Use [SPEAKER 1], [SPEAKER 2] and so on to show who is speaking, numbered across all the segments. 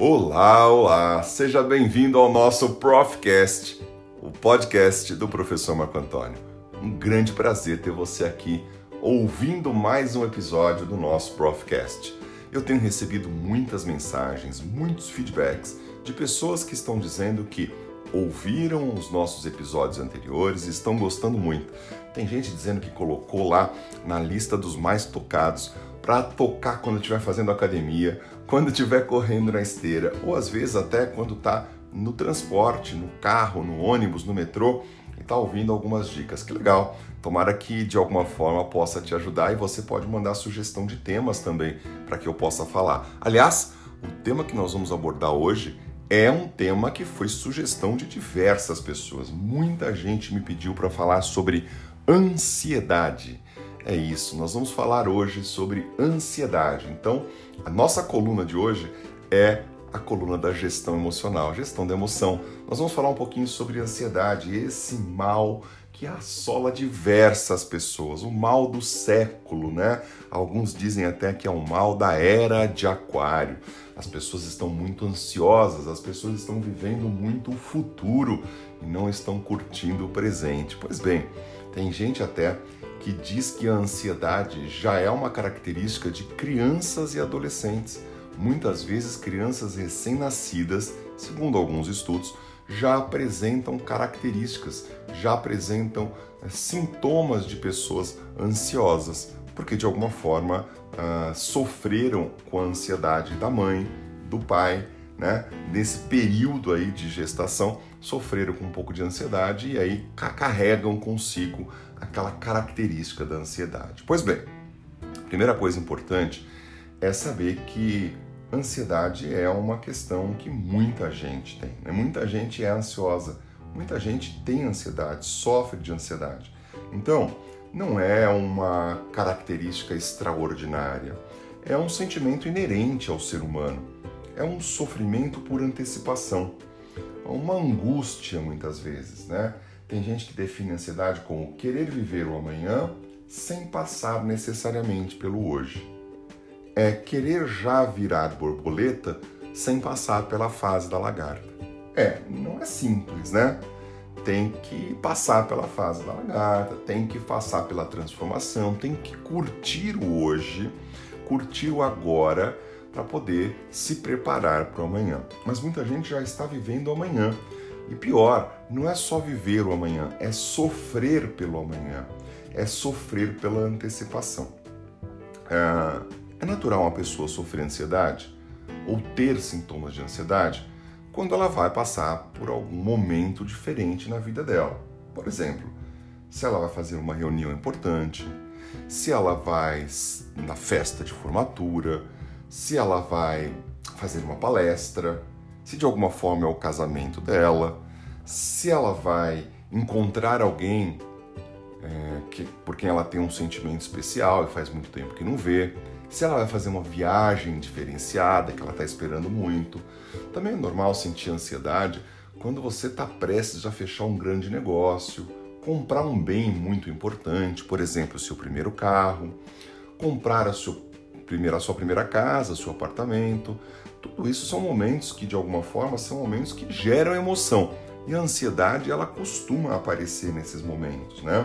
[SPEAKER 1] Olá, olá! Seja bem-vindo ao nosso Profcast, o podcast do professor Marco Antônio. Um grande prazer ter você aqui ouvindo mais um episódio do nosso Profcast. Eu tenho recebido muitas mensagens, muitos feedbacks de pessoas que estão dizendo que ouviram os nossos episódios anteriores e estão gostando muito. Tem gente dizendo que colocou lá na lista dos mais tocados para tocar quando estiver fazendo academia, quando estiver correndo na esteira, ou às vezes até quando está no transporte, no carro, no ônibus, no metrô e está ouvindo algumas dicas. Que legal! Tomara que de alguma forma possa te ajudar e você pode mandar sugestão de temas também para que eu possa falar. Aliás, o tema que nós vamos abordar hoje é um tema que foi sugestão de diversas pessoas. Muita gente me pediu para falar sobre ansiedade. É isso, nós vamos falar hoje sobre ansiedade. Então, a nossa coluna de hoje é a coluna da gestão emocional, gestão da emoção. Nós vamos falar um pouquinho sobre ansiedade, esse mal que assola diversas pessoas, o mal do século, né? Alguns dizem até que é um mal da era de Aquário. As pessoas estão muito ansiosas, as pessoas estão vivendo muito o futuro e não estão curtindo o presente. Pois bem, tem gente até que diz que a ansiedade já é uma característica de crianças e adolescentes. Muitas vezes, crianças recém-nascidas, segundo alguns estudos, já apresentam características, já apresentam é, sintomas de pessoas ansiosas, porque de alguma forma uh, sofreram com a ansiedade da mãe, do pai, né? Nesse período aí de gestação, sofreram com um pouco de ansiedade e aí carregam consigo aquela característica da ansiedade. Pois bem, primeira coisa importante é saber que ansiedade é uma questão que muita gente tem. Né? Muita gente é ansiosa, muita gente tem ansiedade, sofre de ansiedade. Então, não é uma característica extraordinária, é um sentimento inerente ao ser humano, é um sofrimento por antecipação, uma angústia muitas vezes, né? Tem gente que define ansiedade como querer viver o amanhã sem passar necessariamente pelo hoje. É querer já virar borboleta sem passar pela fase da lagarta. É, não é simples, né? Tem que passar pela fase da lagarta, tem que passar pela transformação, tem que curtir o hoje, curtir o agora para poder se preparar para o amanhã. Mas muita gente já está vivendo o amanhã e pior, não é só viver o amanhã, é sofrer pelo amanhã, é sofrer pela antecipação. É, é natural uma pessoa sofrer ansiedade ou ter sintomas de ansiedade quando ela vai passar por algum momento diferente na vida dela. Por exemplo, se ela vai fazer uma reunião importante, se ela vai na festa de formatura, se ela vai fazer uma palestra, se de alguma forma é o casamento dela, se ela vai encontrar alguém é, que, por quem ela tem um sentimento especial e faz muito tempo que não vê, se ela vai fazer uma viagem diferenciada que ela está esperando muito. Também é normal sentir ansiedade quando você está prestes a fechar um grande negócio, comprar um bem muito importante, por exemplo, o seu primeiro carro, comprar a sua primeira, a sua primeira casa, seu apartamento, tudo isso são momentos que, de alguma forma, são momentos que geram emoção. E a ansiedade, ela costuma aparecer nesses momentos, né?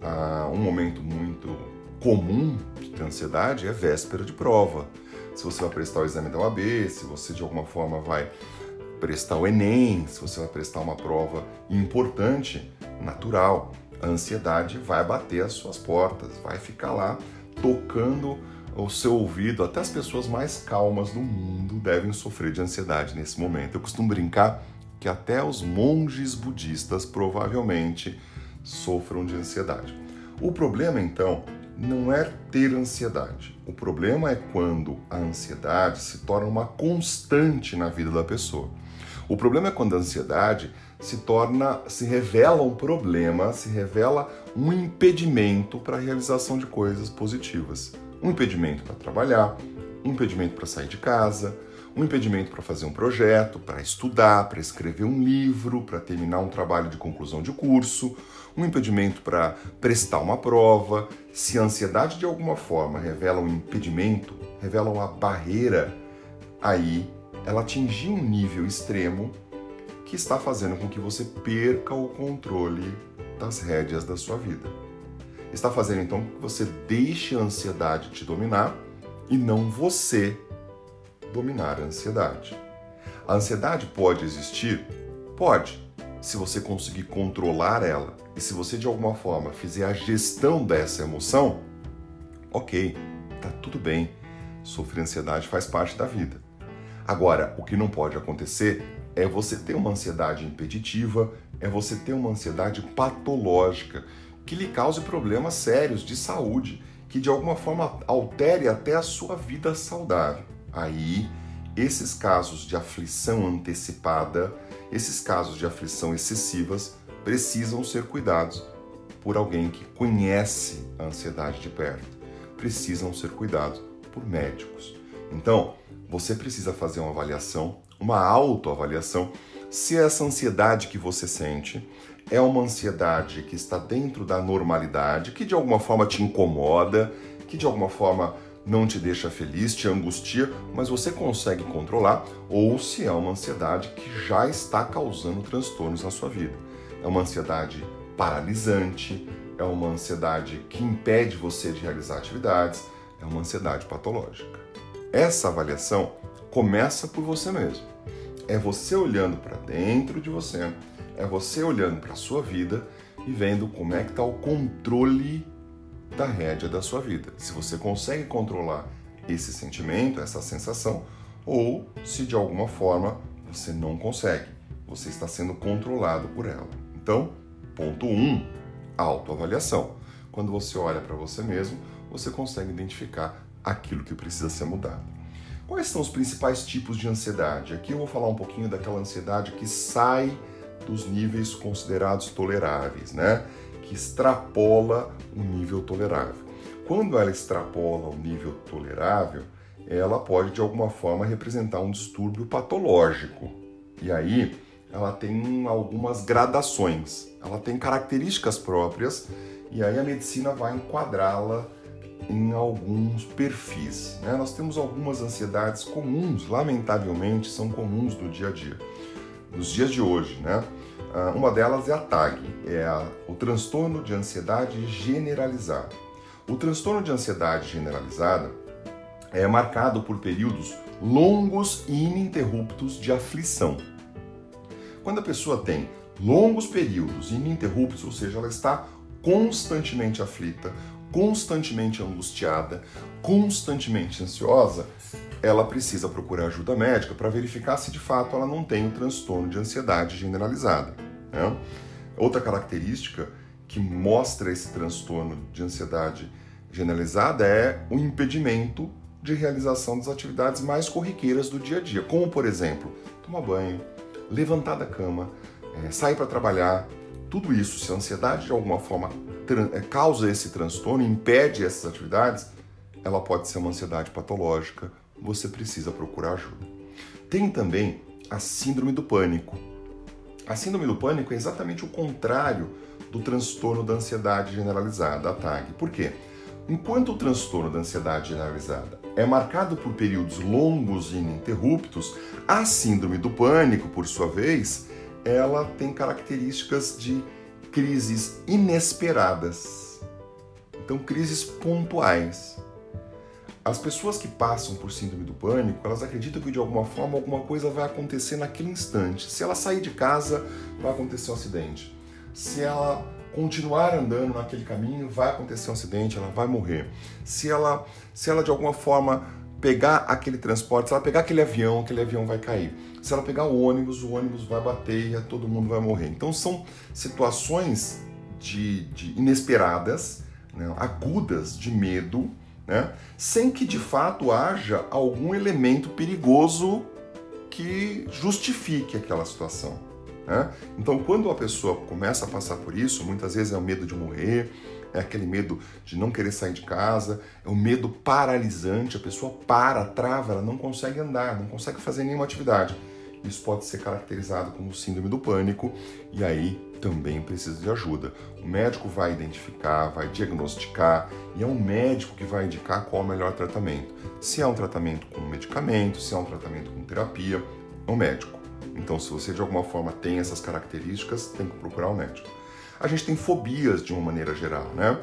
[SPEAKER 1] Ah, um momento muito comum de ansiedade é véspera de prova. Se você vai prestar o exame da OAB, se você de alguma forma vai prestar o Enem, se você vai prestar uma prova importante, natural, a ansiedade vai bater as suas portas, vai ficar lá tocando o seu ouvido, até as pessoas mais calmas do mundo devem sofrer de ansiedade nesse momento. Eu costumo brincar que até os monges budistas provavelmente sofram de ansiedade. O problema então não é ter ansiedade. O problema é quando a ansiedade se torna uma constante na vida da pessoa. O problema é quando a ansiedade se torna, se revela um problema, se revela um impedimento para a realização de coisas positivas um impedimento para trabalhar, um impedimento para sair de casa, um impedimento para fazer um projeto, para estudar, para escrever um livro, para terminar um trabalho de conclusão de curso, um impedimento para prestar uma prova. Se a ansiedade de alguma forma revela um impedimento, revela uma barreira, aí ela atingir um nível extremo que está fazendo com que você perca o controle das rédeas da sua vida. Está fazendo então que você deixe a ansiedade te dominar e não você dominar a ansiedade. A ansiedade pode existir? Pode, se você conseguir controlar ela e se você de alguma forma fizer a gestão dessa emoção, ok, tá tudo bem. Sofrer ansiedade faz parte da vida. Agora, o que não pode acontecer é você ter uma ansiedade impeditiva, é você ter uma ansiedade patológica que lhe cause problemas sérios de saúde, que de alguma forma altere até a sua vida saudável. Aí, esses casos de aflição antecipada, esses casos de aflição excessivas, precisam ser cuidados por alguém que conhece a ansiedade de perto. Precisam ser cuidados por médicos. Então, você precisa fazer uma avaliação, uma autoavaliação, se essa ansiedade que você sente é uma ansiedade que está dentro da normalidade, que de alguma forma te incomoda, que de alguma forma não te deixa feliz, te angustia, mas você consegue controlar, ou se é uma ansiedade que já está causando transtornos na sua vida. É uma ansiedade paralisante, é uma ansiedade que impede você de realizar atividades, é uma ansiedade patológica. Essa avaliação começa por você mesmo. É você olhando para dentro de você, é você olhando para a sua vida e vendo como é que está o controle da rédea da sua vida. Se você consegue controlar esse sentimento, essa sensação, ou se de alguma forma você não consegue, você está sendo controlado por ela. Então, ponto 1, um, autoavaliação. Quando você olha para você mesmo, você consegue identificar aquilo que precisa ser mudado. Quais são os principais tipos de ansiedade? Aqui eu vou falar um pouquinho daquela ansiedade que sai dos níveis considerados toleráveis, né? Que extrapola o nível tolerável. Quando ela extrapola o nível tolerável, ela pode de alguma forma representar um distúrbio patológico. E aí ela tem algumas gradações, ela tem características próprias e aí a medicina vai enquadrá-la em alguns perfis. Né? Nós temos algumas ansiedades comuns, lamentavelmente, são comuns do dia a dia, nos dias de hoje. Né? Ah, uma delas é a TAG, é a, o transtorno de ansiedade generalizada. O transtorno de ansiedade generalizada é marcado por períodos longos e ininterruptos de aflição. Quando a pessoa tem longos períodos ininterruptos, ou seja, ela está constantemente aflita, constantemente angustiada, constantemente ansiosa, ela precisa procurar ajuda médica para verificar se de fato ela não tem o transtorno de ansiedade generalizada. Né? Outra característica que mostra esse transtorno de ansiedade generalizada é o impedimento de realização das atividades mais corriqueiras do dia a dia, como por exemplo, tomar banho, levantar da cama, é, sair para trabalhar, tudo isso, se a ansiedade de alguma forma é, causa esse transtorno, impede essas atividades, ela pode ser uma ansiedade patológica, você precisa procurar ajuda. Tem também a síndrome do pânico. A síndrome do pânico é exatamente o contrário do transtorno da ansiedade generalizada, a TAG. Por quê? Enquanto o transtorno da ansiedade generalizada é marcado por períodos longos e ininterruptos, a síndrome do pânico, por sua vez, ela tem características de crises inesperadas. Então, crises pontuais. As pessoas que passam por síndrome do pânico, elas acreditam que de alguma forma alguma coisa vai acontecer naquele instante. Se ela sair de casa, vai acontecer um acidente. Se ela continuar andando naquele caminho, vai acontecer um acidente, ela vai morrer. Se ela, se ela de alguma forma pegar aquele transporte, se ela pegar aquele avião, aquele avião vai cair. Se ela pegar o ônibus, o ônibus vai bater e todo mundo vai morrer. Então são situações de, de inesperadas, né, agudas de medo, né, sem que de fato haja algum elemento perigoso que justifique aquela situação. Né? Então, quando a pessoa começa a passar por isso, muitas vezes é o medo de morrer, é aquele medo de não querer sair de casa, é o medo paralisante, a pessoa para, trava, ela não consegue andar, não consegue fazer nenhuma atividade. Isso pode ser caracterizado como síndrome do pânico, e aí também precisa de ajuda. O médico vai identificar, vai diagnosticar e é um médico que vai indicar qual é o melhor tratamento. Se é um tratamento com medicamento, se é um tratamento com terapia, é o médico. Então, se você de alguma forma tem essas características, tem que procurar um médico. A gente tem fobias de uma maneira geral, né?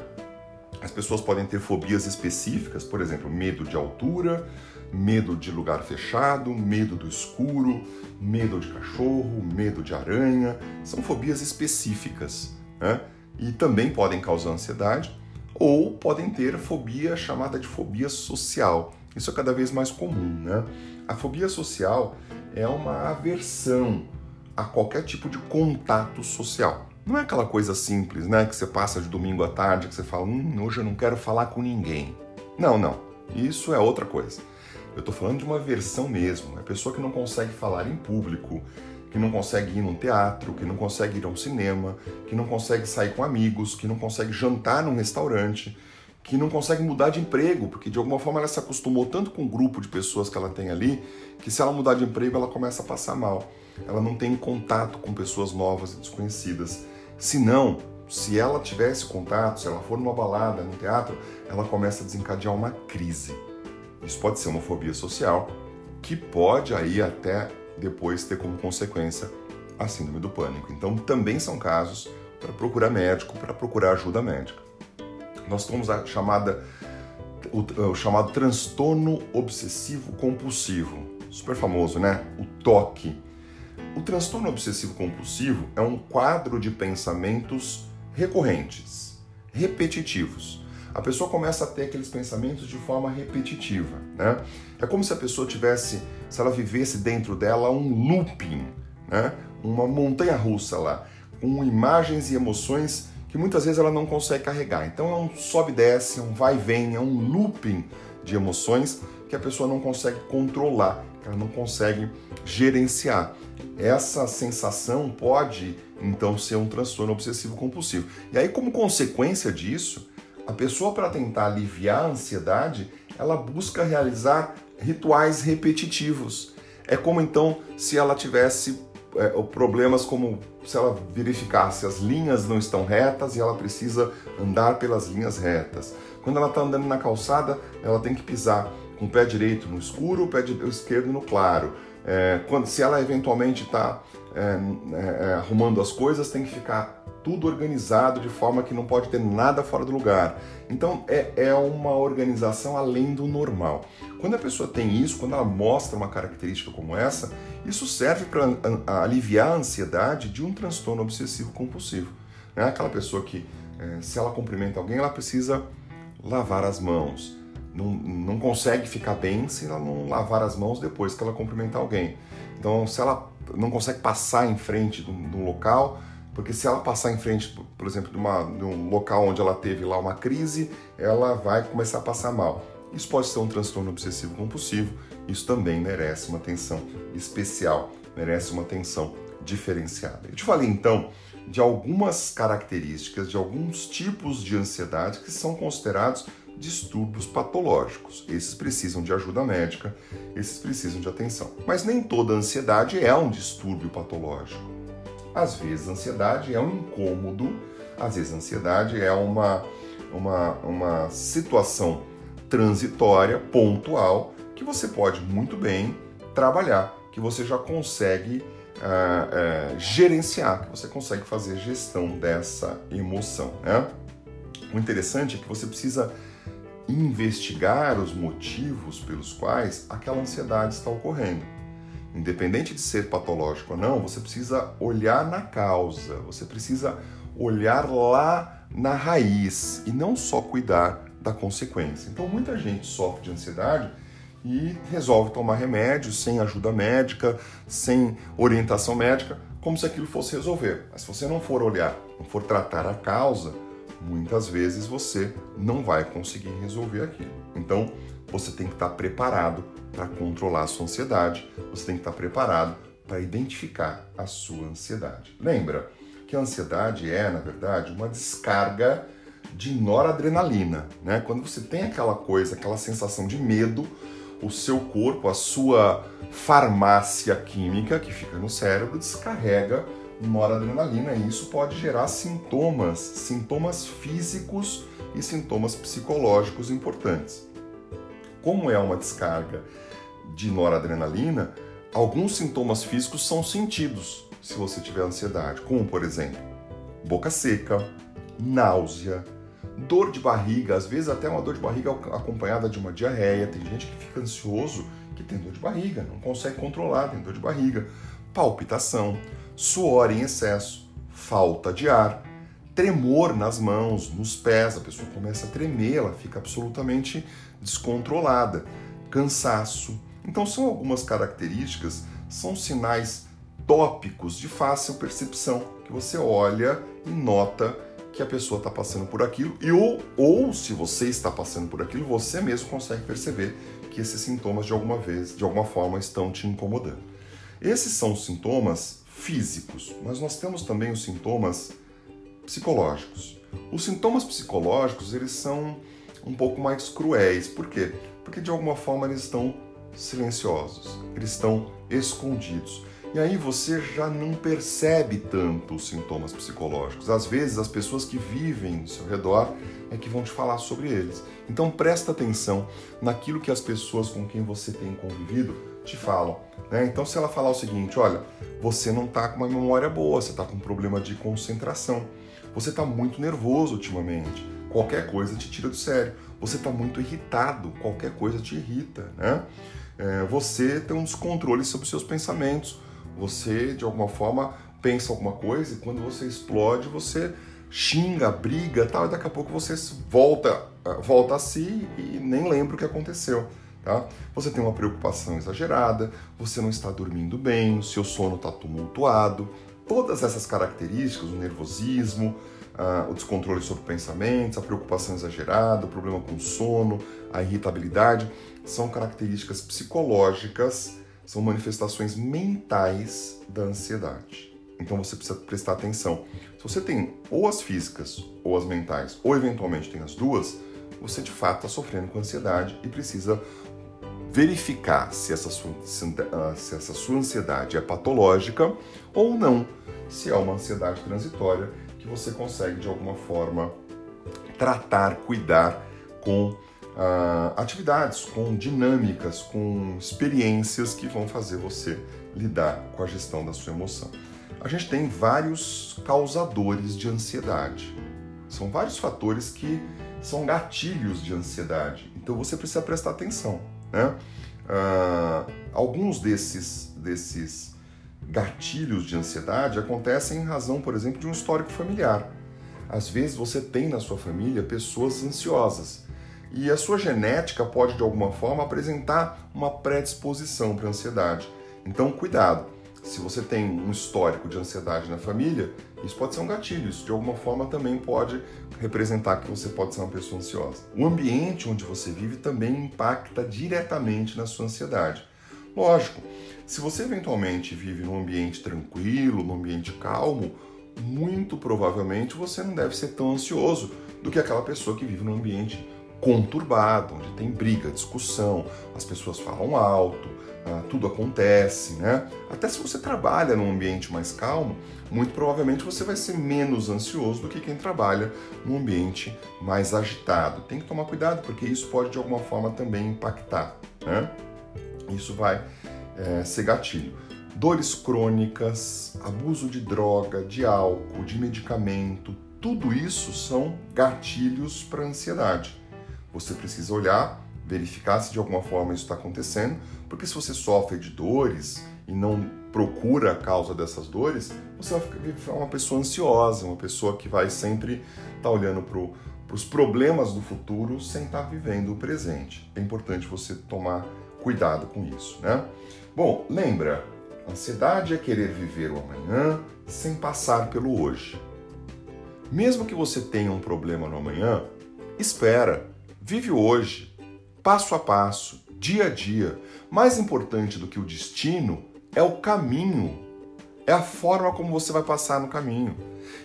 [SPEAKER 1] As pessoas podem ter fobias específicas, por exemplo, medo de altura, medo de lugar fechado, medo do escuro, medo de cachorro, medo de aranha. São fobias específicas, né? E também podem causar ansiedade, ou podem ter fobia chamada de fobia social. Isso é cada vez mais comum, né? A fobia social é uma aversão a qualquer tipo de contato social. Não é aquela coisa simples, né? Que você passa de domingo à tarde, que você fala, hum, hoje eu não quero falar com ninguém. Não, não. Isso é outra coisa. Eu estou falando de uma versão mesmo. É pessoa que não consegue falar em público, que não consegue ir num teatro, que não consegue ir a um cinema, que não consegue sair com amigos, que não consegue jantar num restaurante, que não consegue mudar de emprego, porque de alguma forma ela se acostumou tanto com o grupo de pessoas que ela tem ali, que se ela mudar de emprego ela começa a passar mal. Ela não tem contato com pessoas novas e desconhecidas. Se não, se ela tivesse contato, se ela for numa balada, num teatro, ela começa a desencadear uma crise. Isso pode ser uma fobia social, que pode aí até depois ter como consequência a síndrome do pânico. Então, também são casos para procurar médico, para procurar ajuda médica. Nós temos a chamada o, o chamado transtorno obsessivo compulsivo, super famoso, né? O TOC o transtorno obsessivo compulsivo é um quadro de pensamentos recorrentes, repetitivos. A pessoa começa a ter aqueles pensamentos de forma repetitiva, né? É como se a pessoa tivesse, se ela vivesse dentro dela um looping, né? Uma montanha russa lá, com imagens e emoções que muitas vezes ela não consegue carregar. Então é um sobe e desce, é um vai e vem, é um looping de emoções que a pessoa não consegue controlar, que ela não consegue gerenciar. Essa sensação pode então ser um transtorno obsessivo compulsivo. E aí, como consequência disso, a pessoa para tentar aliviar a ansiedade, ela busca realizar rituais repetitivos. É como então se ela tivesse é, problemas como se ela verificasse as linhas não estão retas e ela precisa andar pelas linhas retas. Quando ela está andando na calçada, ela tem que pisar com o pé direito no escuro, o pé esquerdo no claro. É, quando, se ela eventualmente está é, é, é, arrumando as coisas, tem que ficar tudo organizado de forma que não pode ter nada fora do lugar. Então é, é uma organização além do normal. Quando a pessoa tem isso, quando ela mostra uma característica como essa, isso serve para aliviar a ansiedade de um transtorno obsessivo compulsivo. É aquela pessoa que, é, se ela cumprimenta alguém, ela precisa lavar as mãos não, não consegue ficar bem se ela não lavar as mãos depois que ela cumprimentar alguém. Então, se ela não consegue passar em frente de um, local, porque se ela passar em frente, por exemplo, de, uma, de um local onde ela teve lá uma crise, ela vai começar a passar mal. Isso pode ser um transtorno obsessivo compulsivo, isso também merece uma atenção especial, merece uma atenção diferenciada. Eu te falei então de algumas características, de alguns tipos de ansiedade que são considerados distúrbios patológicos. Esses precisam de ajuda médica, esses precisam de atenção. Mas nem toda ansiedade é um distúrbio patológico. Às vezes, ansiedade é um incômodo, às vezes, ansiedade é uma, uma, uma situação transitória, pontual, que você pode muito bem trabalhar, que você já consegue uh, uh, gerenciar, que você consegue fazer gestão dessa emoção. Né? O interessante é que você precisa investigar os motivos pelos quais aquela ansiedade está ocorrendo. Independente de ser patológico ou não, você precisa olhar na causa, você precisa olhar lá na raiz e não só cuidar da consequência. Então, muita gente sofre de ansiedade e resolve tomar remédio sem ajuda médica, sem orientação médica, como se aquilo fosse resolver. Mas se você não for olhar, não for tratar a causa, muitas vezes você não vai conseguir resolver aquilo. Então, você tem que estar preparado para controlar a sua ansiedade, você tem que estar preparado para identificar a sua ansiedade. Lembra que a ansiedade é, na verdade, uma descarga de noradrenalina, né? Quando você tem aquela coisa, aquela sensação de medo, o seu corpo, a sua farmácia química que fica no cérebro descarrega noradrenalina e isso pode gerar sintomas, sintomas físicos e sintomas psicológicos importantes. Como é uma descarga de noradrenalina, alguns sintomas físicos são sentidos se você tiver ansiedade, como por exemplo, boca seca, náusea, dor de barriga, às vezes até uma dor de barriga acompanhada de uma diarreia. Tem gente que fica ansioso que tem dor de barriga, não consegue controlar, tem dor de barriga, palpitação, suor em excesso, falta de ar, tremor nas mãos, nos pés, a pessoa começa a tremer, ela fica absolutamente descontrolada, cansaço. Então são algumas características, são sinais tópicos de fácil percepção que você olha e nota que a pessoa está passando por aquilo e ou, ou se você está passando por aquilo, você mesmo consegue perceber que esses sintomas de alguma vez, de alguma forma estão te incomodando. Esses são os sintomas físicos, mas nós temos também os sintomas psicológicos. Os sintomas psicológicos, eles são um pouco mais cruéis. Por quê? Porque de alguma forma eles estão silenciosos, eles estão escondidos. E aí você já não percebe tanto os sintomas psicológicos. Às vezes as pessoas que vivem ao seu redor é que vão te falar sobre eles. Então presta atenção naquilo que as pessoas com quem você tem convivido te falam. Né? Então se ela falar o seguinte, olha, você não está com uma memória boa, você está com um problema de concentração, você está muito nervoso ultimamente, qualquer coisa te tira do sério, você está muito irritado, qualquer coisa te irrita, né? É, você tem um descontrole sobre os seus pensamentos você, de alguma forma, pensa alguma coisa e quando você explode, você xinga, briga tal, e daqui a pouco você volta, eh, volta a si e nem lembra o que aconteceu. Tá? Você tem uma preocupação exagerada, você não está dormindo bem, o seu sono está tumultuado. Todas essas características, o nervosismo, uh, o descontrole sobre pensamentos, a preocupação exagerada, o problema com o sono, a irritabilidade, são características psicológicas são manifestações mentais da ansiedade. Então você precisa prestar atenção. Se você tem ou as físicas ou as mentais, ou eventualmente tem as duas, você de fato está sofrendo com ansiedade e precisa verificar se essa, sua, se essa sua ansiedade é patológica ou não. Se é uma ansiedade transitória que você consegue de alguma forma tratar, cuidar com uh, atividades, com dinâmicas, com experiências que vão fazer você lidar com a gestão da sua emoção. A gente tem vários causadores de ansiedade. São vários fatores que são gatilhos de ansiedade. Então você precisa prestar atenção. Né? Uh, alguns desses, desses gatilhos de ansiedade acontecem em razão, por exemplo, de um histórico familiar. Às vezes você tem na sua família pessoas ansiosas e a sua genética pode de alguma forma apresentar uma predisposição para ansiedade. Então, cuidado. Se você tem um histórico de ansiedade na família, isso pode ser um gatilho. Isso de alguma forma também pode representar que você pode ser uma pessoa ansiosa. O ambiente onde você vive também impacta diretamente na sua ansiedade. Lógico, se você eventualmente vive num ambiente tranquilo, num ambiente calmo, muito provavelmente você não deve ser tão ansioso do que aquela pessoa que vive num ambiente conturbado, onde tem briga, discussão, as pessoas falam alto, uh, tudo acontece, né? Até se você trabalha num ambiente mais calmo, muito provavelmente você vai ser menos ansioso do que quem trabalha num ambiente mais agitado. Tem que tomar cuidado porque isso pode de alguma forma também impactar, né? Isso vai é, ser gatilho. Dores crônicas, abuso de droga, de álcool, de medicamento, tudo isso são gatilhos para ansiedade. Você precisa olhar, verificar se de alguma forma isso está acontecendo, porque se você sofre de dores e não procura a causa dessas dores, você vai ficar uma pessoa ansiosa, uma pessoa que vai sempre estar tá olhando para os problemas do futuro sem estar tá vivendo o presente. É importante você tomar cuidado com isso, né? Bom, lembra, ansiedade é querer viver o amanhã sem passar pelo hoje. Mesmo que você tenha um problema no amanhã, espera, Vive hoje, passo a passo, dia a dia. Mais importante do que o destino é o caminho, é a forma como você vai passar no caminho.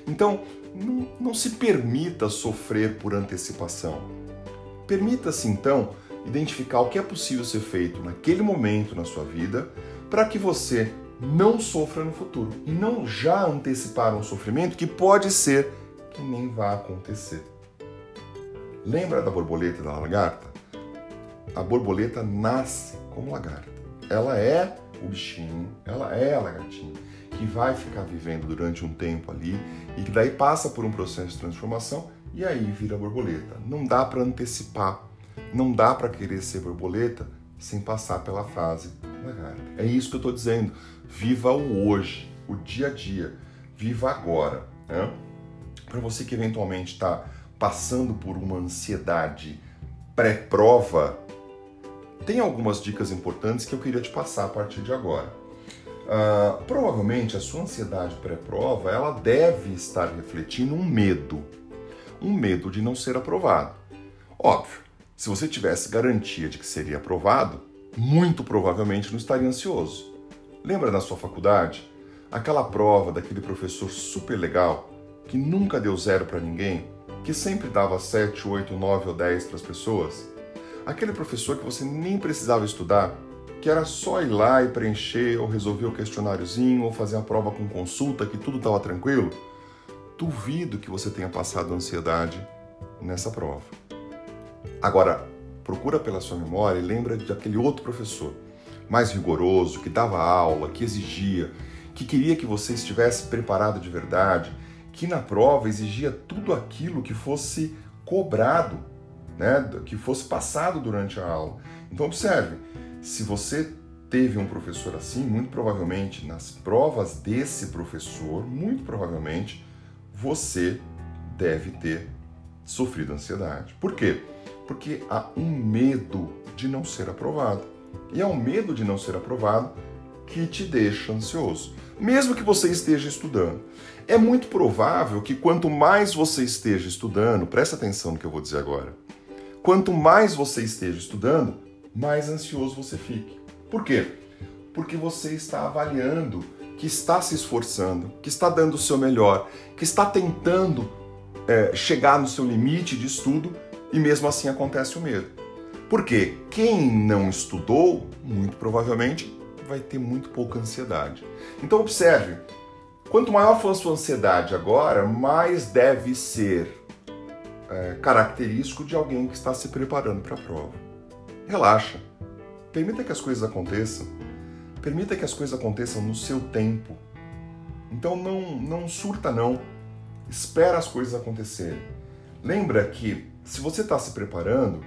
[SPEAKER 1] Então, não, não se permita sofrer por antecipação. Permita-se, então, identificar o que é possível ser feito naquele momento na sua vida para que você não sofra no futuro e não já antecipar um sofrimento que pode ser que nem vá acontecer. Lembra da borboleta e da lagarta? A borboleta nasce como lagarta. Ela é o bichinho, ela é a lagartinha que vai ficar vivendo durante um tempo ali e que daí passa por um processo de transformação e aí vira borboleta. Não dá para antecipar, não dá para querer ser borboleta sem passar pela fase lagarta. É isso que eu estou dizendo. Viva o hoje, o dia a dia. Viva agora. Né? Para você que eventualmente está passando por uma ansiedade pré-prova, tem algumas dicas importantes que eu queria te passar a partir de agora. Uh, provavelmente a sua ansiedade pré-prova ela deve estar refletindo um medo, um medo de não ser aprovado. Óbvio, se você tivesse garantia de que seria aprovado, muito provavelmente não estaria ansioso. Lembra na sua faculdade? Aquela prova daquele professor super legal que nunca deu zero para ninguém, que sempre dava 7, 8, 9 ou 10 para as pessoas? Aquele professor que você nem precisava estudar, que era só ir lá e preencher ou resolver o questionáriozinho ou fazer a prova com consulta, que tudo estava tranquilo? Duvido que você tenha passado ansiedade nessa prova. Agora, procura pela sua memória e lembra daquele outro professor, mais rigoroso, que dava aula, que exigia, que queria que você estivesse preparado de verdade, que na prova exigia tudo aquilo que fosse cobrado, né, que fosse passado durante a aula. Então observe, se você teve um professor assim, muito provavelmente nas provas desse professor, muito provavelmente você deve ter sofrido ansiedade. Por quê? Porque há um medo de não ser aprovado. E é o medo de não ser aprovado que te deixa ansioso, mesmo que você esteja estudando. É muito provável que quanto mais você esteja estudando, presta atenção no que eu vou dizer agora. Quanto mais você esteja estudando, mais ansioso você fique. Por quê? Porque você está avaliando que está se esforçando, que está dando o seu melhor, que está tentando é, chegar no seu limite de estudo e mesmo assim acontece o medo. Porque quem não estudou, muito provavelmente, vai ter muito pouca ansiedade. Então observe, quanto maior for a sua ansiedade agora, mais deve ser é, característico de alguém que está se preparando para a prova. Relaxa, permita que as coisas aconteçam, permita que as coisas aconteçam no seu tempo. Então não, não surta não, espera as coisas acontecerem. Lembra que se você está se preparando,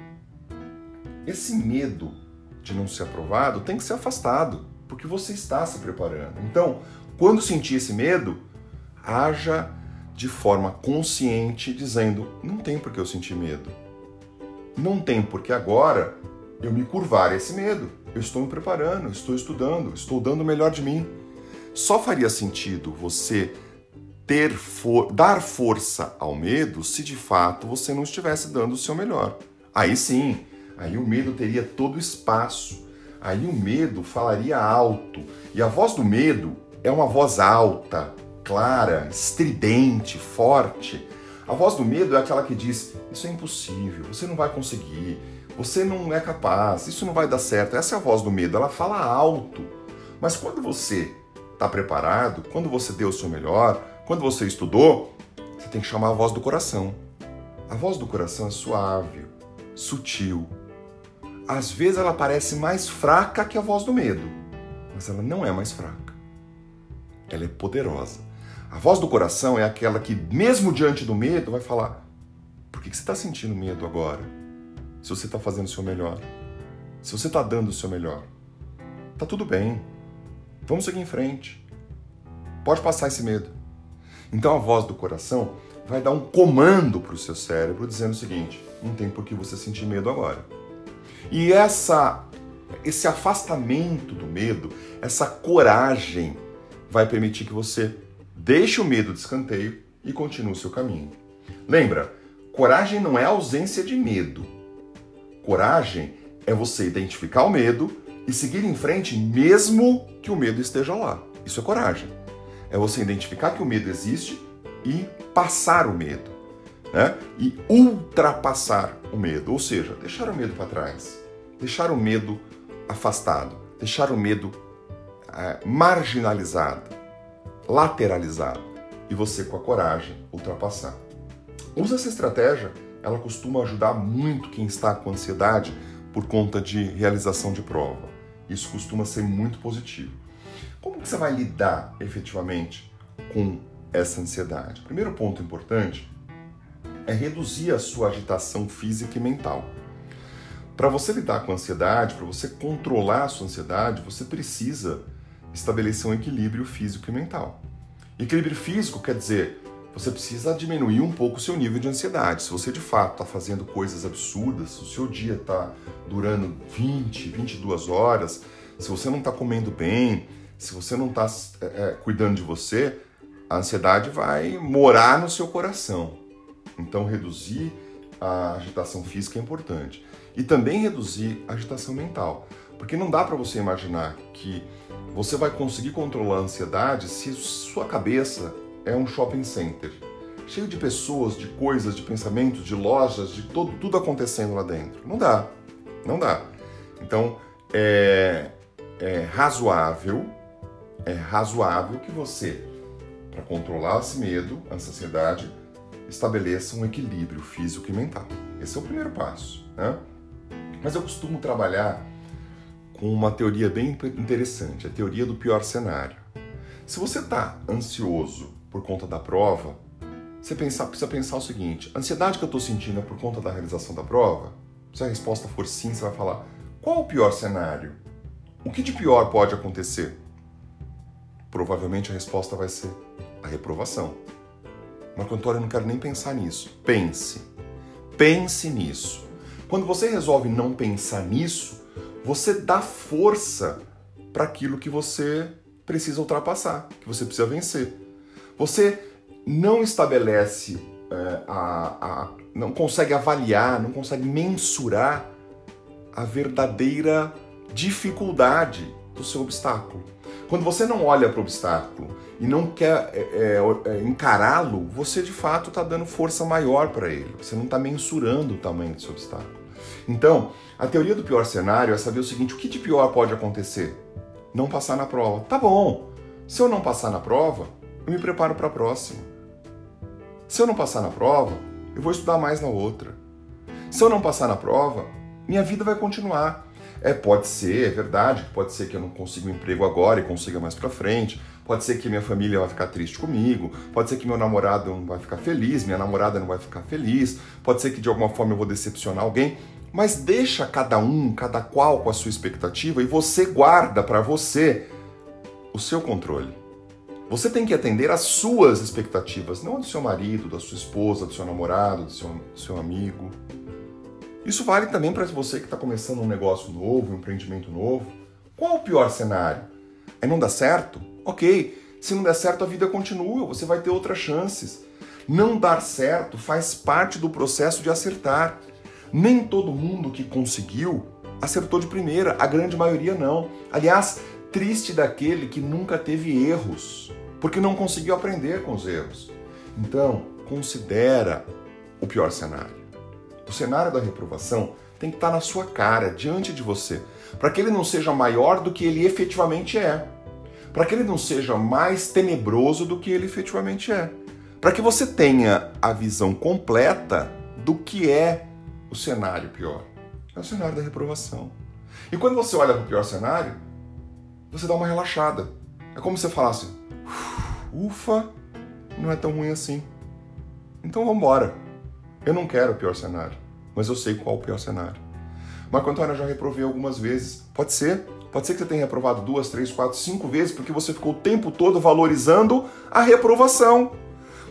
[SPEAKER 1] esse medo de não ser aprovado tem que ser afastado, porque você está se preparando. Então, quando sentir esse medo, haja de forma consciente, dizendo: não tem por que eu sentir medo. Não tem porque agora eu me curvar esse medo. Eu estou me preparando, estou estudando, estou dando o melhor de mim. Só faria sentido você ter for dar força ao medo se de fato você não estivesse dando o seu melhor. Aí sim, aí o medo teria todo espaço. Aí o medo falaria alto. E a voz do medo é uma voz alta, clara, estridente, forte. A voz do medo é aquela que diz: Isso é impossível, você não vai conseguir, você não é capaz, isso não vai dar certo. Essa é a voz do medo, ela fala alto. Mas quando você está preparado, quando você deu o seu melhor, quando você estudou, você tem que chamar a voz do coração. A voz do coração é suave, sutil. Às vezes ela parece mais fraca que a voz do medo, mas ela não é mais fraca. Ela é poderosa. A voz do coração é aquela que, mesmo diante do medo, vai falar: por que você está sentindo medo agora? Se você está fazendo o seu melhor, se você está dando o seu melhor, tá tudo bem. Vamos seguir em frente. Pode passar esse medo. Então a voz do coração vai dar um comando para o seu cérebro dizendo o seguinte: não tem por que você sentir medo agora. E essa, esse afastamento do medo, essa coragem, vai permitir que você deixe o medo de escanteio e continue o seu caminho. Lembra, coragem não é ausência de medo. Coragem é você identificar o medo e seguir em frente mesmo que o medo esteja lá. Isso é coragem é você identificar que o medo existe e passar o medo, né? E ultrapassar o medo, ou seja, deixar o medo para trás, deixar o medo afastado, deixar o medo é, marginalizada, lateralizada, e você com a coragem ultrapassar. Usa essa estratégia, ela costuma ajudar muito quem está com ansiedade por conta de realização de prova. Isso costuma ser muito positivo. Como que você vai lidar efetivamente com essa ansiedade? Primeiro ponto importante é reduzir a sua agitação física e mental. Para você lidar com a ansiedade, para você controlar a sua ansiedade, você precisa estabelecer um equilíbrio físico e mental. Equilíbrio físico quer dizer você precisa diminuir um pouco o seu nível de ansiedade. Se você de fato está fazendo coisas absurdas, se o seu dia está durando 20, 22 horas, se você não está comendo bem, se você não está é, é, cuidando de você, a ansiedade vai morar no seu coração. Então, reduzir a agitação física é importante. E também reduzir a agitação mental. Porque não dá para você imaginar que você vai conseguir controlar a ansiedade se sua cabeça é um shopping center, cheio de pessoas, de coisas, de pensamentos, de lojas, de todo, tudo acontecendo lá dentro. Não dá, não dá. Então, é, é razoável, é razoável que você, para controlar esse medo, essa ansiedade, estabeleça um equilíbrio físico e mental. Esse é o primeiro passo, né? Mas eu costumo trabalhar com uma teoria bem interessante, a teoria do pior cenário. Se você está ansioso por conta da prova, você precisa pensar o seguinte: a ansiedade que eu estou sentindo é por conta da realização da prova? Se a resposta for sim, você vai falar: qual o pior cenário? O que de pior pode acontecer? Provavelmente a resposta vai ser a reprovação. Marco Antônio, eu não quero nem pensar nisso. Pense. Pense nisso. Quando você resolve não pensar nisso, você dá força para aquilo que você precisa ultrapassar, que você precisa vencer. Você não estabelece, é, a, a, não consegue avaliar, não consegue mensurar a verdadeira dificuldade do seu obstáculo. Quando você não olha para o obstáculo e não quer é, é, é encará-lo, você de fato está dando força maior para ele. Você não está mensurando o tamanho seu obstáculo. Então, a teoria do pior cenário é saber o seguinte: o que de pior pode acontecer? Não passar na prova. Tá bom. Se eu não passar na prova, eu me preparo para a próxima. Se eu não passar na prova, eu vou estudar mais na outra. Se eu não passar na prova, minha vida vai continuar. É, pode ser, é verdade, pode ser que eu não consiga um emprego agora e consiga mais para frente. Pode ser que minha família vai ficar triste comigo, pode ser que meu namorado não vai ficar feliz, minha namorada não vai ficar feliz, pode ser que de alguma forma eu vou decepcionar alguém, mas deixa cada um, cada qual com a sua expectativa e você guarda para você o seu controle. Você tem que atender às suas expectativas, não do seu marido, da sua esposa, do seu namorado, do seu, do seu amigo. Isso vale também para você que está começando um negócio novo, um empreendimento novo. Qual o pior cenário? É não dar certo? Ok. Se não der certo, a vida continua, você vai ter outras chances. Não dar certo faz parte do processo de acertar. Nem todo mundo que conseguiu acertou de primeira, a grande maioria não. Aliás, triste daquele que nunca teve erros, porque não conseguiu aprender com os erros. Então, considera o pior cenário. O cenário da reprovação tem que estar na sua cara, diante de você, para que ele não seja maior do que ele efetivamente é, para que ele não seja mais tenebroso do que ele efetivamente é, para que você tenha a visão completa do que é o cenário pior. É o cenário da reprovação. E quando você olha para o pior cenário, você dá uma relaxada. É como se você falasse: ufa, não é tão ruim assim. Então vamos embora. Eu não quero o pior cenário, mas eu sei qual o pior cenário. Marco Antônio, eu já reprovei algumas vezes. Pode ser. Pode ser que você tenha reprovado duas, três, quatro, cinco vezes porque você ficou o tempo todo valorizando a reprovação.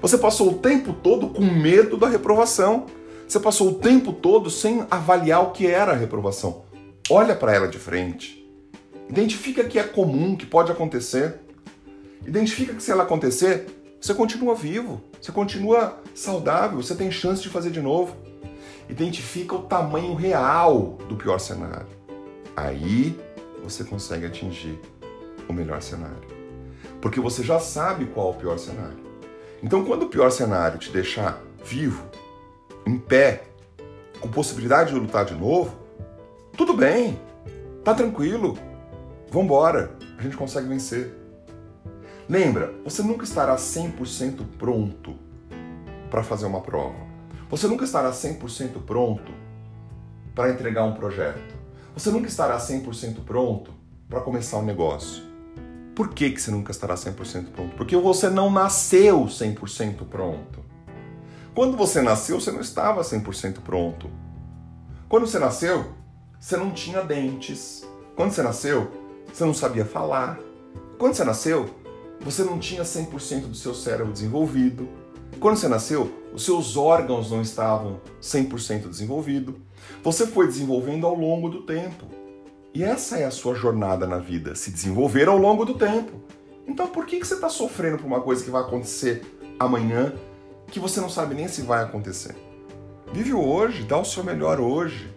[SPEAKER 1] Você passou o tempo todo com medo da reprovação. Você passou o tempo todo sem avaliar o que era a reprovação. Olha para ela de frente. Identifica que é comum, que pode acontecer. Identifica que se ela acontecer, você continua vivo, você continua saudável, você tem chance de fazer de novo. Identifica o tamanho real do pior cenário. Aí você consegue atingir o melhor cenário. Porque você já sabe qual é o pior cenário. Então, quando o pior cenário te deixar vivo, em pé, com possibilidade de lutar de novo, tudo bem, tá tranquilo, vambora. a gente consegue vencer. Lembra, você nunca estará 100% pronto para fazer uma prova. Você nunca estará 100% pronto para entregar um projeto. Você nunca estará 100% pronto para começar um negócio. Por que, que você nunca estará 100% pronto? Porque você não nasceu 100% pronto. Quando você nasceu, você não estava 100% pronto. Quando você nasceu, você não tinha dentes. Quando você nasceu, você não sabia falar. Quando você nasceu, você não tinha 100% do seu cérebro desenvolvido. Quando você nasceu, os seus órgãos não estavam 100% desenvolvidos. Você foi desenvolvendo ao longo do tempo. E essa é a sua jornada na vida, se desenvolver ao longo do tempo. Então por que, você está sofrendo por uma coisa que vai acontecer amanhã que você não sabe nem se vai acontecer? Vive o hoje, dá o seu melhor hoje.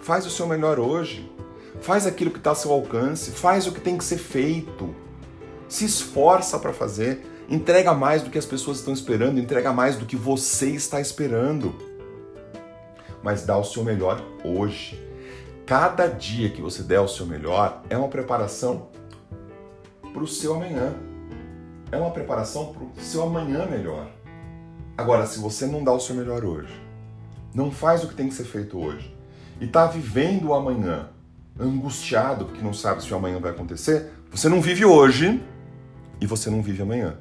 [SPEAKER 1] Faz o seu melhor hoje. Faz aquilo que está ao seu alcance, faz o que tem que ser feito. Se esforça para fazer, entrega mais do que as pessoas estão esperando, entrega mais do que você está esperando. Mas dá o seu melhor hoje. Cada dia que você der o seu melhor é uma preparação para o seu amanhã. É uma preparação para o seu amanhã melhor. Agora, se você não dá o seu melhor hoje, não faz o que tem que ser feito hoje e está vivendo o amanhã angustiado porque não sabe se o amanhã vai acontecer, você não vive hoje e você não vive amanhã.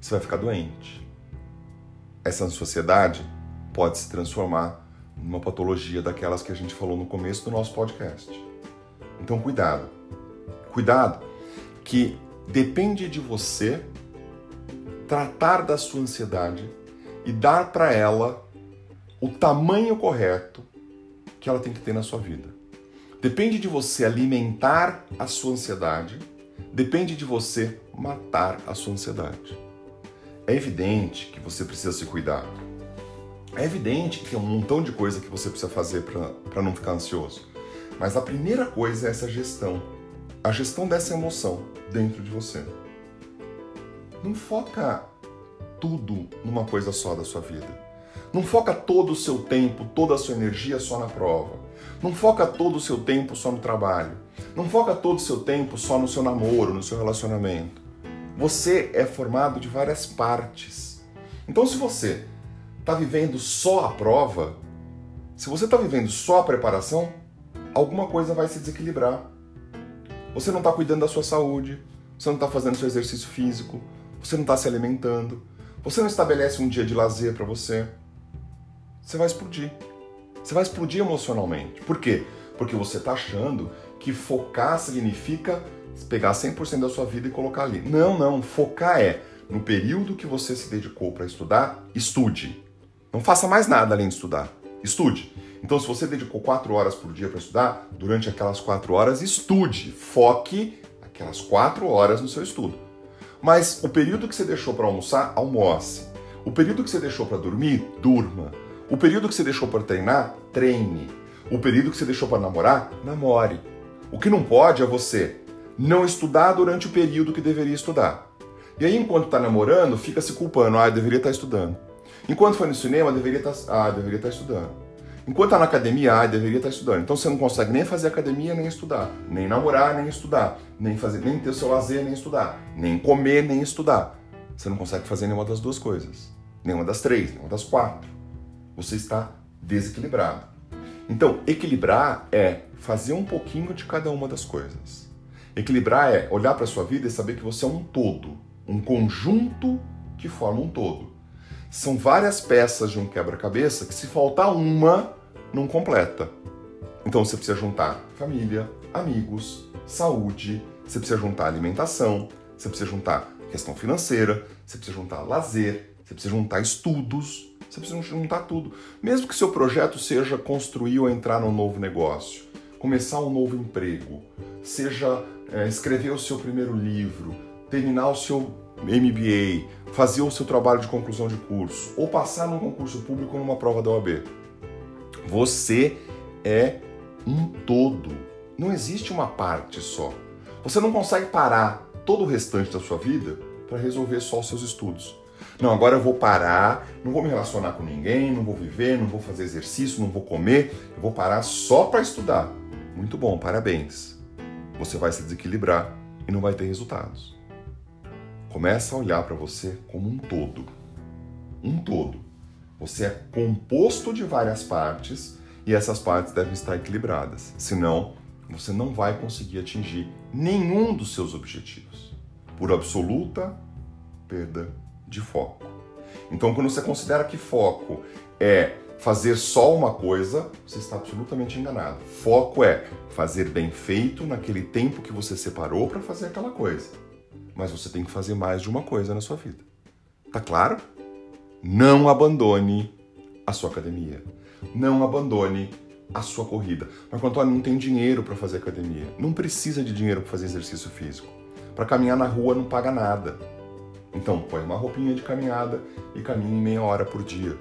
[SPEAKER 1] Você vai ficar doente. Essa ansiedade pode se transformar uma patologia daquelas que a gente falou no começo do nosso podcast. Então, cuidado. Cuidado, que depende de você tratar da sua ansiedade e dar para ela o tamanho correto que ela tem que ter na sua vida. Depende de você alimentar a sua ansiedade, depende de você matar a sua ansiedade. É evidente que você precisa se cuidar. É evidente que tem um montão de coisa que você precisa fazer para não ficar ansioso. Mas a primeira coisa é essa gestão. A gestão dessa emoção dentro de você. Não foca tudo numa coisa só da sua vida. Não foca todo o seu tempo, toda a sua energia só na prova. Não foca todo o seu tempo só no trabalho. Não foca todo o seu tempo só no seu namoro, no seu relacionamento. Você é formado de várias partes. Então, se você está vivendo só a prova, se você está vivendo só a preparação, alguma coisa vai se desequilibrar. Você não está cuidando da sua saúde, você não está fazendo seu exercício físico, você não está se alimentando, você não estabelece um dia de lazer para você. Você vai explodir. Você vai explodir emocionalmente. Por quê? Porque você está achando que focar significa pegar 100% da sua vida e colocar ali. Não, não. Focar é no período que você se dedicou para estudar, estude. Não faça mais nada além de estudar. Estude. Então, se você dedicou quatro horas por dia para estudar, durante aquelas quatro horas, estude. Foque aquelas quatro horas no seu estudo. Mas o período que você deixou para almoçar, almoce. O período que você deixou para dormir, durma. O período que você deixou para treinar, treine. O período que você deixou para namorar, namore. O que não pode é você não estudar durante o período que deveria estudar. E aí, enquanto está namorando, fica se culpando. Ah, eu deveria estar tá estudando. Enquanto foi no cinema, deveria estar, tá, ah, deveria estar tá estudando. Enquanto está na academia, ah, deveria estar estudando. Então você não consegue nem fazer academia, nem estudar. Nem namorar, nem estudar. Nem, fazer, nem ter o seu lazer, nem estudar. Nem comer, nem estudar. Você não consegue fazer nenhuma das duas coisas. Nenhuma das três, nenhuma das quatro. Você está desequilibrado. Então, equilibrar é fazer um pouquinho de cada uma das coisas. Equilibrar é olhar para a sua vida e saber que você é um todo, um conjunto que forma um todo são várias peças de um quebra-cabeça que, se faltar uma, não completa. Então você precisa juntar família, amigos, saúde, você precisa juntar alimentação, você precisa juntar questão financeira, você precisa juntar lazer, você precisa juntar estudos, você precisa juntar tudo. Mesmo que seu projeto seja construir ou entrar num novo negócio, começar um novo emprego, seja é, escrever o seu primeiro livro, terminar o seu MBA, fazer o seu trabalho de conclusão de curso ou passar num concurso público numa prova da OAB. Você é um todo. Não existe uma parte só. Você não consegue parar todo o restante da sua vida para resolver só os seus estudos. Não, agora eu vou parar, não vou me relacionar com ninguém, não vou viver, não vou fazer exercício, não vou comer, eu vou parar só para estudar. Muito bom, parabéns. Você vai se desequilibrar e não vai ter resultados. Começa a olhar para você como um todo. Um todo. Você é composto de várias partes e essas partes devem estar equilibradas. Senão, você não vai conseguir atingir nenhum dos seus objetivos. Por absoluta perda de foco. Então, quando você considera que foco é fazer só uma coisa, você está absolutamente enganado. Foco é fazer bem feito naquele tempo que você separou para fazer aquela coisa. Mas você tem que fazer mais de uma coisa na sua vida. Tá claro? Não abandone a sua academia. Não abandone a sua corrida. Mas Antônio não tem dinheiro para fazer academia. Não precisa de dinheiro para fazer exercício físico. Para caminhar na rua não paga nada. Então põe uma roupinha de caminhada e caminhe meia hora por dia.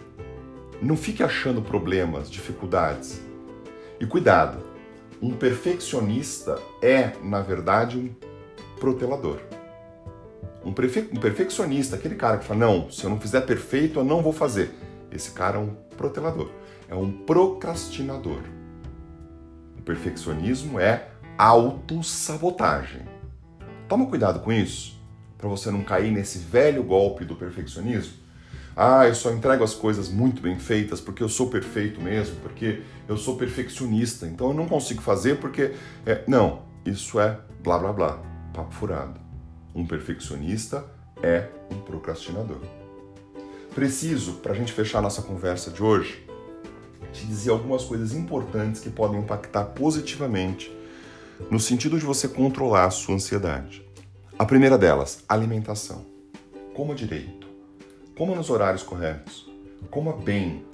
[SPEAKER 1] Não fique achando problemas, dificuldades. E cuidado, um perfeccionista é, na verdade, um protelador. Um, perfe... um perfeccionista, aquele cara que fala, não, se eu não fizer perfeito, eu não vou fazer. Esse cara é um protelador, é um procrastinador. O perfeccionismo é autossabotagem. Toma cuidado com isso, para você não cair nesse velho golpe do perfeccionismo ah, eu só entrego as coisas muito bem feitas porque eu sou perfeito mesmo, porque eu sou perfeccionista, então eu não consigo fazer porque. É... Não, isso é blá blá blá, papo furado. Um perfeccionista é um procrastinador. Preciso, para a gente fechar nossa conversa de hoje, te dizer algumas coisas importantes que podem impactar positivamente no sentido de você controlar a sua ansiedade. A primeira delas, alimentação. Coma direito Coma nos horários corretos. Coma bem.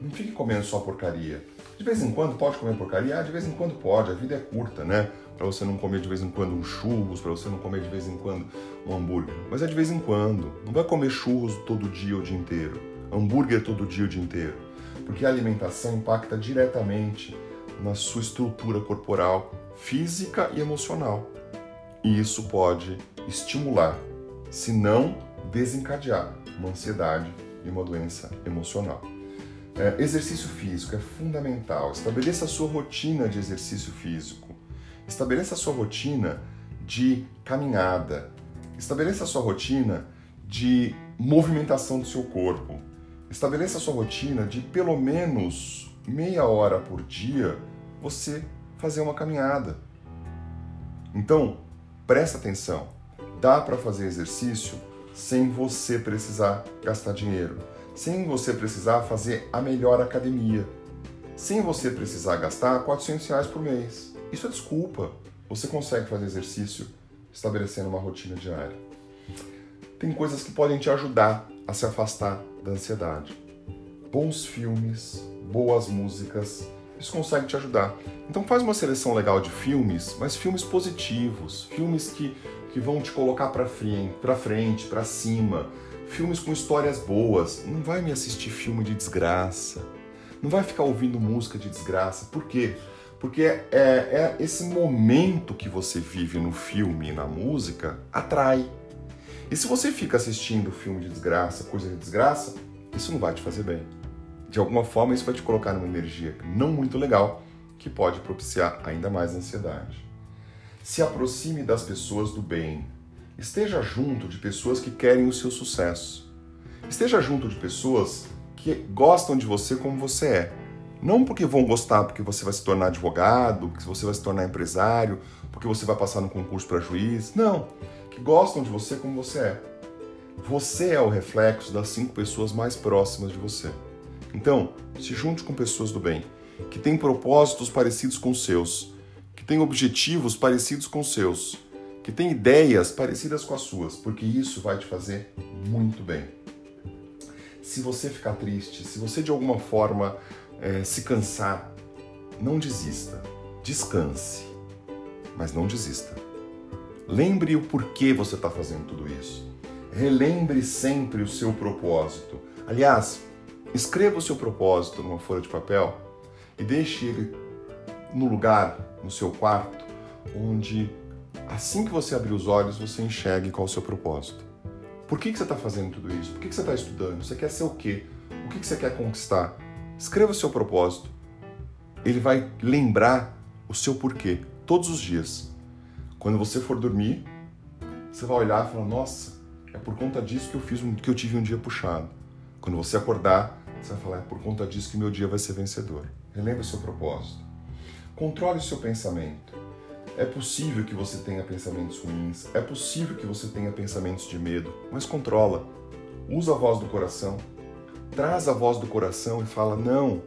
[SPEAKER 1] Não fique comendo só porcaria. De vez em quando pode comer porcaria? Ah, de vez em quando pode. A vida é curta, né? Para você não comer de vez em quando um churros, para você não comer de vez em quando um hambúrguer. Mas é de vez em quando. Não vai comer churros todo dia o dia inteiro. Hambúrguer todo dia o dia inteiro. Porque a alimentação impacta diretamente na sua estrutura corporal, física e emocional. E isso pode estimular, se não desencadear uma ansiedade e uma doença emocional. É, exercício físico é fundamental. Estabeleça a sua rotina de exercício físico. Estabeleça a sua rotina de caminhada. Estabeleça a sua rotina de movimentação do seu corpo. Estabeleça a sua rotina de pelo menos meia hora por dia você fazer uma caminhada. Então, presta atenção. Dá para fazer exercício sem você precisar gastar dinheiro, sem você precisar fazer a melhor academia, sem você precisar gastar 400 reais por mês. Isso é desculpa. Você consegue fazer exercício estabelecendo uma rotina diária. Tem coisas que podem te ajudar a se afastar da ansiedade. Bons filmes, boas músicas, isso consegue te ajudar. Então faz uma seleção legal de filmes, mas filmes positivos, filmes que que vão te colocar para frente, para frente, para cima. Filmes com histórias boas. Não vai me assistir filme de desgraça. Não vai ficar ouvindo música de desgraça. Por quê? Porque é, é esse momento que você vive no filme e na música atrai. E se você fica assistindo filme de desgraça, coisa de desgraça, isso não vai te fazer bem. De alguma forma, isso vai te colocar numa energia não muito legal que pode propiciar ainda mais ansiedade. Se aproxime das pessoas do bem. Esteja junto de pessoas que querem o seu sucesso. Esteja junto de pessoas que gostam de você como você é. Não porque vão gostar porque você vai se tornar advogado, porque você vai se tornar empresário, porque você vai passar no concurso para juiz. Não. Que gostam de você como você é. Você é o reflexo das cinco pessoas mais próximas de você. Então, se junte com pessoas do bem, que têm propósitos parecidos com os seus tem objetivos parecidos com os seus, que tem ideias parecidas com as suas, porque isso vai te fazer muito bem. Se você ficar triste, se você de alguma forma é, se cansar, não desista, descanse, mas não desista. Lembre o porquê você está fazendo tudo isso. Relembre sempre o seu propósito. Aliás, escreva o seu propósito numa folha de papel e deixe ele no lugar no seu quarto, onde assim que você abrir os olhos você enxergue qual é o seu propósito. Por que, que você está fazendo tudo isso? Por que, que você está estudando? Você quer ser o quê? O que, que você quer conquistar? Escreva o seu propósito. Ele vai lembrar o seu porquê todos os dias. Quando você for dormir, você vai olhar e falar: Nossa, é por conta disso que eu fiz um, que eu tive um dia puxado. Quando você acordar, você vai falar: É por conta disso que meu dia vai ser vencedor. Relembre seu propósito. Controle seu pensamento. É possível que você tenha pensamentos ruins, é possível que você tenha pensamentos de medo, mas controla. Usa a voz do coração. Traz a voz do coração e fala: Não,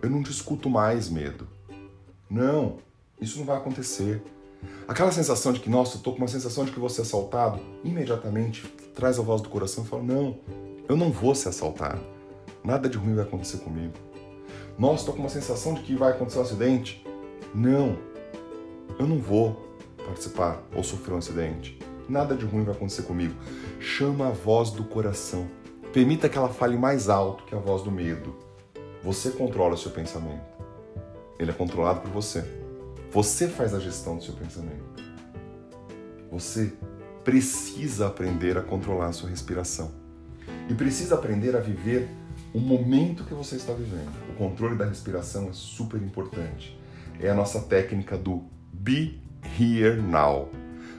[SPEAKER 1] eu não discuto mais medo. Não, isso não vai acontecer. Aquela sensação de que, nossa, eu tô com uma sensação de que vou ser assaltado, imediatamente traz a voz do coração e fala: Não, eu não vou ser assaltado. Nada de ruim vai acontecer comigo. Nossa, estou com uma sensação de que vai acontecer um acidente. Não, eu não vou participar ou sofrer um acidente. Nada de ruim vai acontecer comigo. Chama a voz do coração. Permita que ela fale mais alto que a voz do medo. Você controla o seu pensamento. Ele é controlado por você. Você faz a gestão do seu pensamento. Você precisa aprender a controlar a sua respiração. E precisa aprender a viver o momento que você está vivendo. O controle da respiração é super importante. É a nossa técnica do Be Here Now.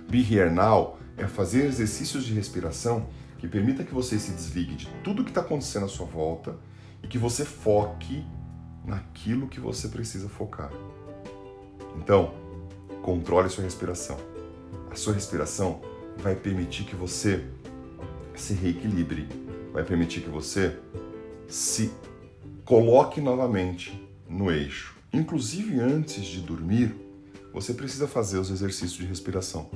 [SPEAKER 1] Be Here Now é fazer exercícios de respiração que permita que você se desligue de tudo que está acontecendo à sua volta e que você foque naquilo que você precisa focar. Então, controle sua respiração. A sua respiração vai permitir que você se reequilibre, vai permitir que você se coloque novamente no eixo. Inclusive antes de dormir, você precisa fazer os exercícios de respiração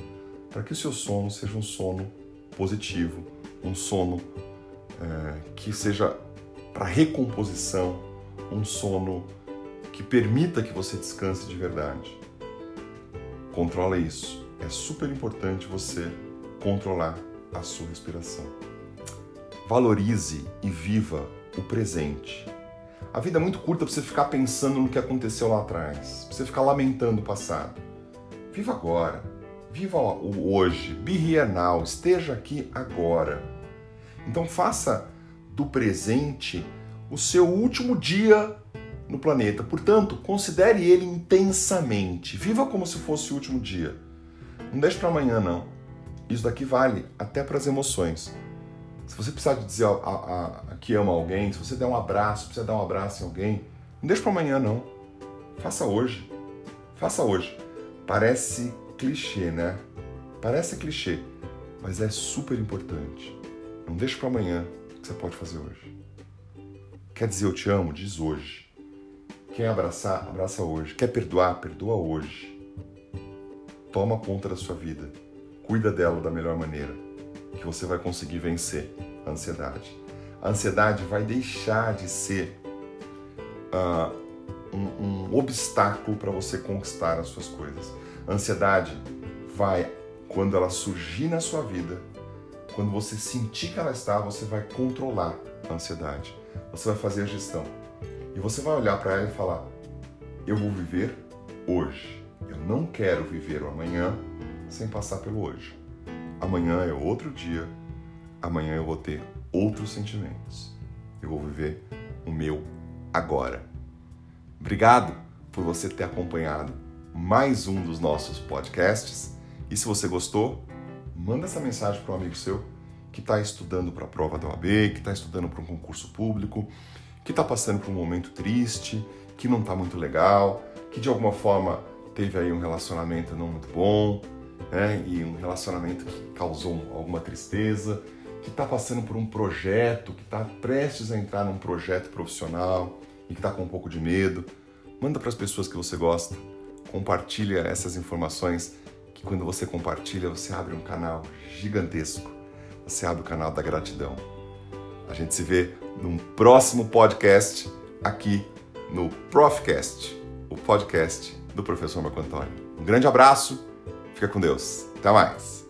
[SPEAKER 1] para que o seu sono seja um sono positivo, um sono é, que seja para recomposição, um sono que permita que você descanse de verdade. Controla isso. É super importante você controlar a sua respiração. Valorize e viva o presente. A vida é muito curta para você ficar pensando no que aconteceu lá atrás, para você ficar lamentando o passado. Viva agora. Viva o hoje. Be here now. Esteja aqui agora. Então faça do presente o seu último dia no planeta. Portanto, considere ele intensamente. Viva como se fosse o último dia. Não deixe para amanhã, não. Isso daqui vale até para as emoções. Se você precisar dizer a, a, a, que ama alguém, se você der um abraço, precisa dar um abraço em alguém, não deixe para amanhã, não. Faça hoje. Faça hoje. Parece clichê, né? Parece clichê, mas é super importante. Não deixe para amanhã o que você pode fazer hoje. Quer dizer eu te amo? Diz hoje. Quer abraçar? Abraça hoje. Quer perdoar? Perdoa hoje. Toma conta da sua vida. Cuida dela da melhor maneira, que você vai conseguir vencer a ansiedade. A ansiedade vai deixar de ser uh, um, um obstáculo para você conquistar as suas coisas. A ansiedade vai, quando ela surgir na sua vida, quando você sentir que ela está, você vai controlar a ansiedade. Você vai fazer a gestão. E você vai olhar para ela e falar: eu vou viver hoje. Eu não quero viver o amanhã sem passar pelo hoje. Amanhã é outro dia. Amanhã eu vou ter outros sentimentos. Eu vou viver o meu agora. Obrigado por você ter acompanhado mais um dos nossos podcasts. E se você gostou, manda essa mensagem para um amigo seu que está estudando para a prova da OAB, que está estudando para um concurso público, que está passando por um momento triste, que não está muito legal, que de alguma forma teve aí um relacionamento não muito bom, né? E um relacionamento que causou alguma tristeza, que está passando por um projeto, que está prestes a entrar num projeto profissional e que está com um pouco de medo. Manda para as pessoas que você gosta. Compartilha essas informações que quando você compartilha, você abre um canal gigantesco você abre o canal da gratidão. A gente se vê num próximo podcast aqui no Profcast, o podcast do professor Marco Antônio. Um grande abraço, fica com Deus. Até mais.